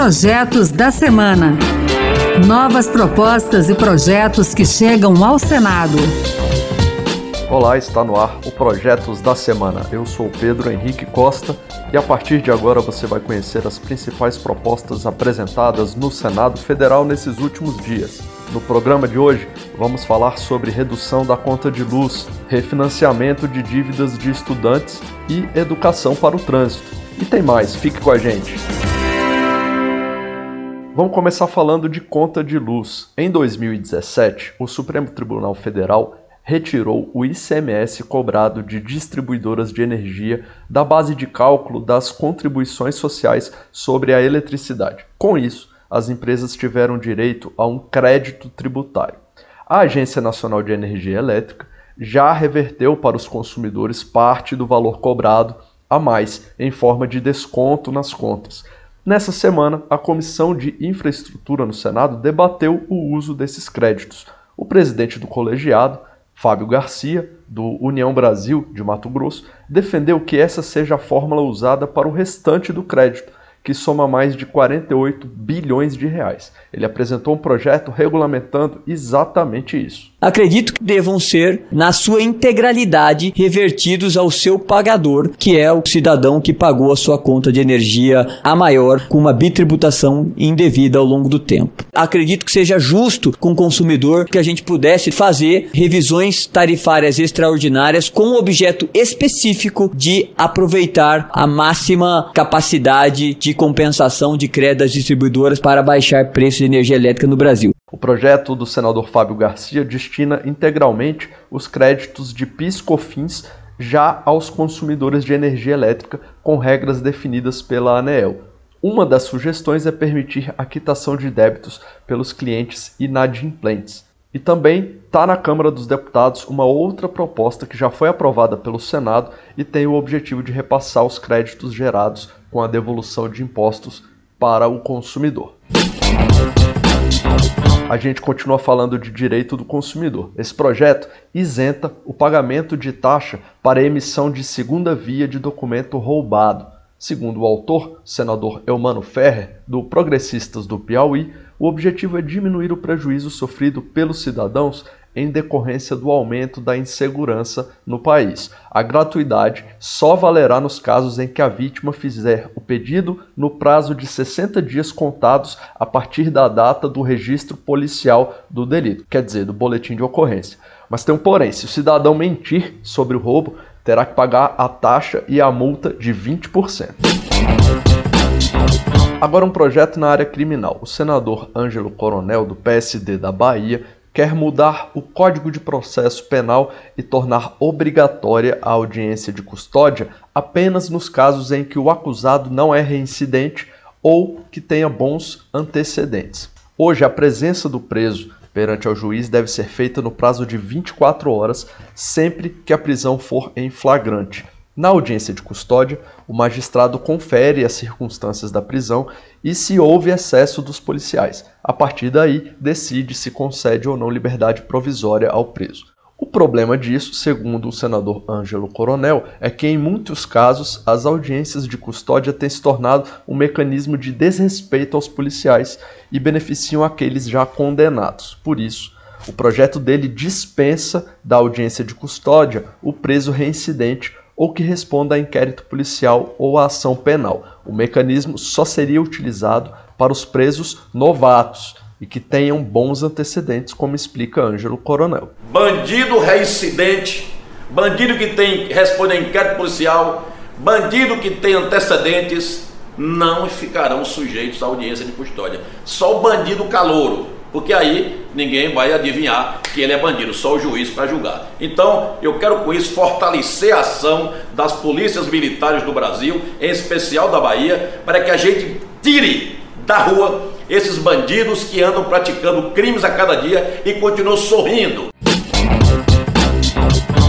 Projetos da Semana. Novas propostas e projetos que chegam ao Senado. Olá, está no ar o Projetos da Semana. Eu sou Pedro Henrique Costa e a partir de agora você vai conhecer as principais propostas apresentadas no Senado Federal nesses últimos dias. No programa de hoje, vamos falar sobre redução da conta de luz, refinanciamento de dívidas de estudantes e educação para o trânsito. E tem mais, fique com a gente. Vamos começar falando de conta de luz. Em 2017, o Supremo Tribunal Federal retirou o ICMS cobrado de distribuidoras de energia da base de cálculo das contribuições sociais sobre a eletricidade. Com isso, as empresas tiveram direito a um crédito tributário. A Agência Nacional de Energia Elétrica já reverteu para os consumidores parte do valor cobrado a mais, em forma de desconto nas contas. Nessa semana, a Comissão de Infraestrutura no Senado debateu o uso desses créditos. O presidente do colegiado, Fábio Garcia, do União Brasil de Mato Grosso, defendeu que essa seja a fórmula usada para o restante do crédito, que soma mais de 48 bilhões de reais. Ele apresentou um projeto regulamentando exatamente isso. Acredito que devam ser, na sua integralidade, revertidos ao seu pagador, que é o cidadão que pagou a sua conta de energia a maior com uma bitributação indevida ao longo do tempo. Acredito que seja justo com o consumidor que a gente pudesse fazer revisões tarifárias extraordinárias com o objeto específico de aproveitar a máxima capacidade de compensação de crédito das distribuidoras para baixar preços de energia elétrica no Brasil. O projeto do senador Fábio Garcia destina integralmente os créditos de PIS/COFINS já aos consumidores de energia elétrica com regras definidas pela ANEEL. Uma das sugestões é permitir a quitação de débitos pelos clientes inadimplentes. E também está na Câmara dos Deputados uma outra proposta que já foi aprovada pelo Senado e tem o objetivo de repassar os créditos gerados com a devolução de impostos para o consumidor. A gente continua falando de direito do consumidor. Esse projeto isenta o pagamento de taxa para emissão de segunda via de documento roubado. Segundo o autor, senador Eumano Ferrer, do Progressistas do Piauí, o objetivo é diminuir o prejuízo sofrido pelos cidadãos em decorrência do aumento da insegurança no país. A gratuidade só valerá nos casos em que a vítima fizer o pedido no prazo de 60 dias contados a partir da data do registro policial do delito, quer dizer, do boletim de ocorrência. Mas tem um porém: se o cidadão mentir sobre o roubo, terá que pagar a taxa e a multa de 20%. Agora, um projeto na área criminal. O senador Ângelo Coronel, do PSD da Bahia, quer mudar o Código de Processo Penal e tornar obrigatória a audiência de custódia apenas nos casos em que o acusado não é reincidente ou que tenha bons antecedentes. Hoje, a presença do preso perante ao juiz deve ser feita no prazo de 24 horas, sempre que a prisão for em flagrante. Na audiência de custódia, o magistrado confere as circunstâncias da prisão e se houve excesso dos policiais. A partir daí, decide se concede ou não liberdade provisória ao preso. O problema disso, segundo o senador Ângelo Coronel, é que em muitos casos as audiências de custódia têm se tornado um mecanismo de desrespeito aos policiais e beneficiam aqueles já condenados. Por isso, o projeto dele dispensa da audiência de custódia o preso reincidente ou que responda a inquérito policial ou a ação penal. O mecanismo só seria utilizado para os presos novatos e que tenham bons antecedentes, como explica Ângelo Coronel. Bandido reincidente, bandido que tem responde a inquérito policial, bandido que tem antecedentes não ficarão sujeitos à audiência de custódia. Só o bandido calouro porque aí ninguém vai adivinhar que ele é bandido, só o juiz para julgar. Então, eu quero com isso fortalecer a ação das polícias militares do Brasil, em especial da Bahia, para que a gente tire da rua esses bandidos que andam praticando crimes a cada dia e continuam sorrindo.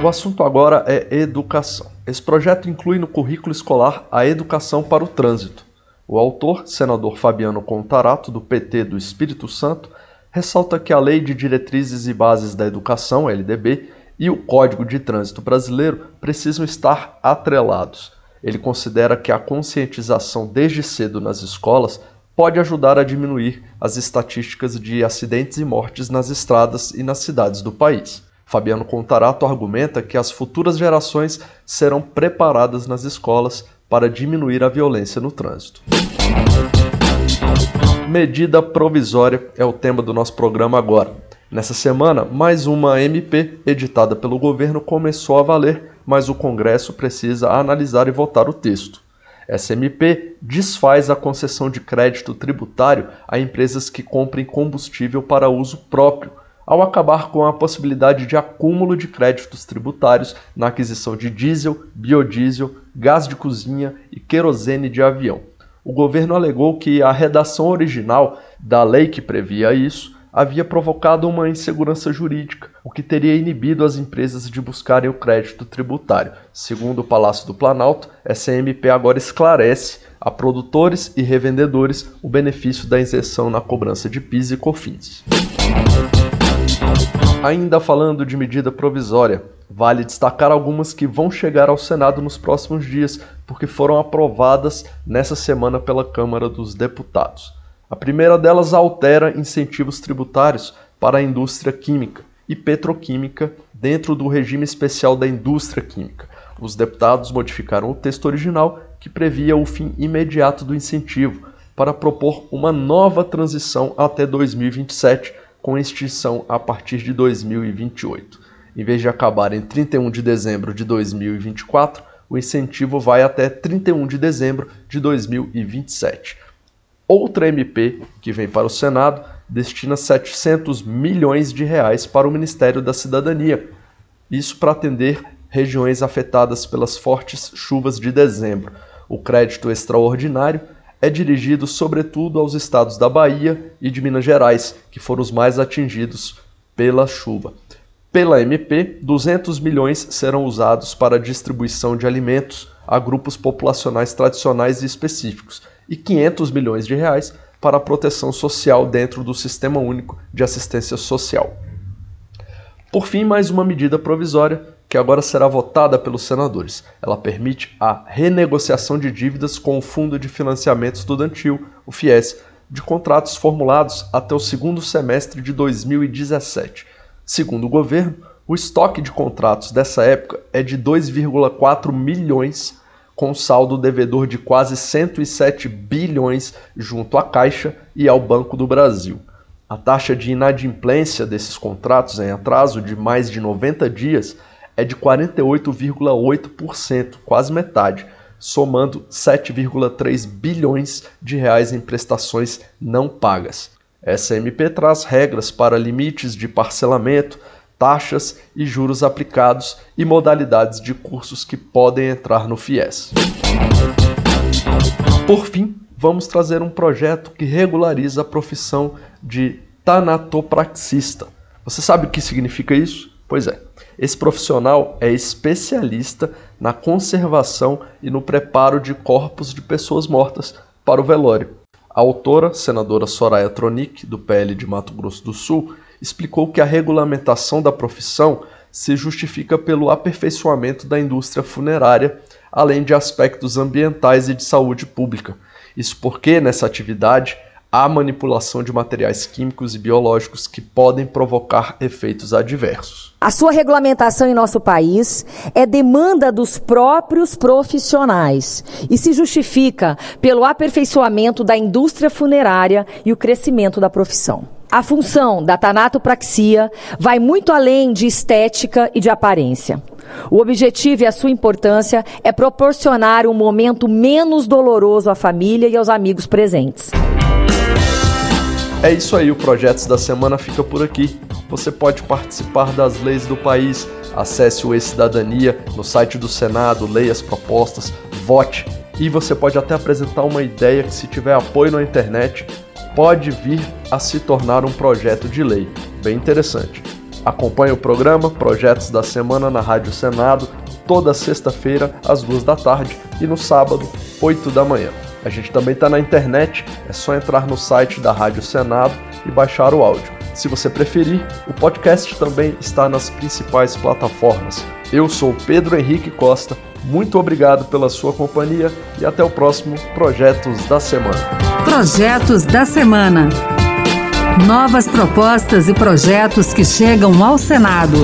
O assunto agora é educação. Esse projeto inclui no currículo escolar a educação para o trânsito. O autor, senador Fabiano Contarato, do PT do Espírito Santo, ressalta que a Lei de Diretrizes e Bases da Educação, LDB, e o Código de Trânsito Brasileiro precisam estar atrelados. Ele considera que a conscientização desde cedo nas escolas pode ajudar a diminuir as estatísticas de acidentes e mortes nas estradas e nas cidades do país. Fabiano Contarato argumenta que as futuras gerações serão preparadas nas escolas para diminuir a violência no trânsito. Medida provisória é o tema do nosso programa agora. Nessa semana, mais uma MP editada pelo governo começou a valer, mas o Congresso precisa analisar e votar o texto. Essa MP desfaz a concessão de crédito tributário a empresas que comprem combustível para uso próprio, ao acabar com a possibilidade de acúmulo de créditos tributários na aquisição de diesel, biodiesel, gás de cozinha e querosene de avião. O governo alegou que a redação original da lei que previa isso havia provocado uma insegurança jurídica, o que teria inibido as empresas de buscarem o crédito tributário. Segundo o Palácio do Planalto, essa MP agora esclarece a produtores e revendedores o benefício da isenção na cobrança de PIS e COFINS. Ainda falando de medida provisória, vale destacar algumas que vão chegar ao Senado nos próximos dias, porque foram aprovadas nessa semana pela Câmara dos Deputados. A primeira delas altera incentivos tributários para a indústria química e petroquímica dentro do regime especial da indústria química. Os deputados modificaram o texto original que previa o fim imediato do incentivo para propor uma nova transição até 2027, com extinção a partir de 2028. Em vez de acabar em 31 de dezembro de 2024, o incentivo vai até 31 de dezembro de 2027. Outra MP que vem para o Senado destina 700 milhões de reais para o Ministério da Cidadania. Isso para atender regiões afetadas pelas fortes chuvas de dezembro. O crédito extraordinário é dirigido sobretudo aos estados da Bahia e de Minas Gerais, que foram os mais atingidos pela chuva. Pela MP, 200 milhões serão usados para a distribuição de alimentos a grupos populacionais tradicionais e específicos e 500 milhões de reais para a proteção social dentro do Sistema Único de Assistência Social. Por fim, mais uma medida provisória que agora será votada pelos senadores. Ela permite a renegociação de dívidas com o Fundo de Financiamento Estudantil, o FIES, de contratos formulados até o segundo semestre de 2017. Segundo o governo, o estoque de contratos dessa época é de 2,4 milhões com saldo devedor de quase 107 bilhões junto à Caixa e ao Banco do Brasil. A taxa de inadimplência desses contratos em atraso de mais de 90 dias é de 48,8%, quase metade, somando 7,3 bilhões de reais em prestações não pagas. Essa MP traz regras para limites de parcelamento, taxas e juros aplicados e modalidades de cursos que podem entrar no FIES. Por fim, vamos trazer um projeto que regulariza a profissão de tanatopraxista. Você sabe o que significa isso? Pois é, esse profissional é especialista na conservação e no preparo de corpos de pessoas mortas para o velório. A autora, senadora Soraya Tronic, do PL de Mato Grosso do Sul, explicou que a regulamentação da profissão se justifica pelo aperfeiçoamento da indústria funerária, além de aspectos ambientais e de saúde pública. Isso porque, nessa atividade, há manipulação de materiais químicos e biológicos que podem provocar efeitos adversos. A sua regulamentação em nosso país é demanda dos próprios profissionais e se justifica pelo aperfeiçoamento da indústria funerária e o crescimento da profissão. A função da tanatopraxia vai muito além de estética e de aparência. O objetivo e a sua importância é proporcionar um momento menos doloroso à família e aos amigos presentes. É isso aí, o Projetos da Semana fica por aqui. Você pode participar das leis do país. Acesse o E-Cidadania no site do Senado, leia as propostas, vote e você pode até apresentar uma ideia que, se tiver apoio na internet, pode vir a se tornar um projeto de lei. Bem interessante. Acompanhe o programa Projetos da Semana na Rádio Senado, toda sexta-feira, às duas da tarde, e no sábado, 8 da manhã. A gente também está na internet, é só entrar no site da Rádio Senado e baixar o áudio. Se você preferir, o podcast também está nas principais plataformas. Eu sou Pedro Henrique Costa, muito obrigado pela sua companhia e até o próximo Projetos da Semana. Projetos da Semana. Novas propostas e projetos que chegam ao Senado.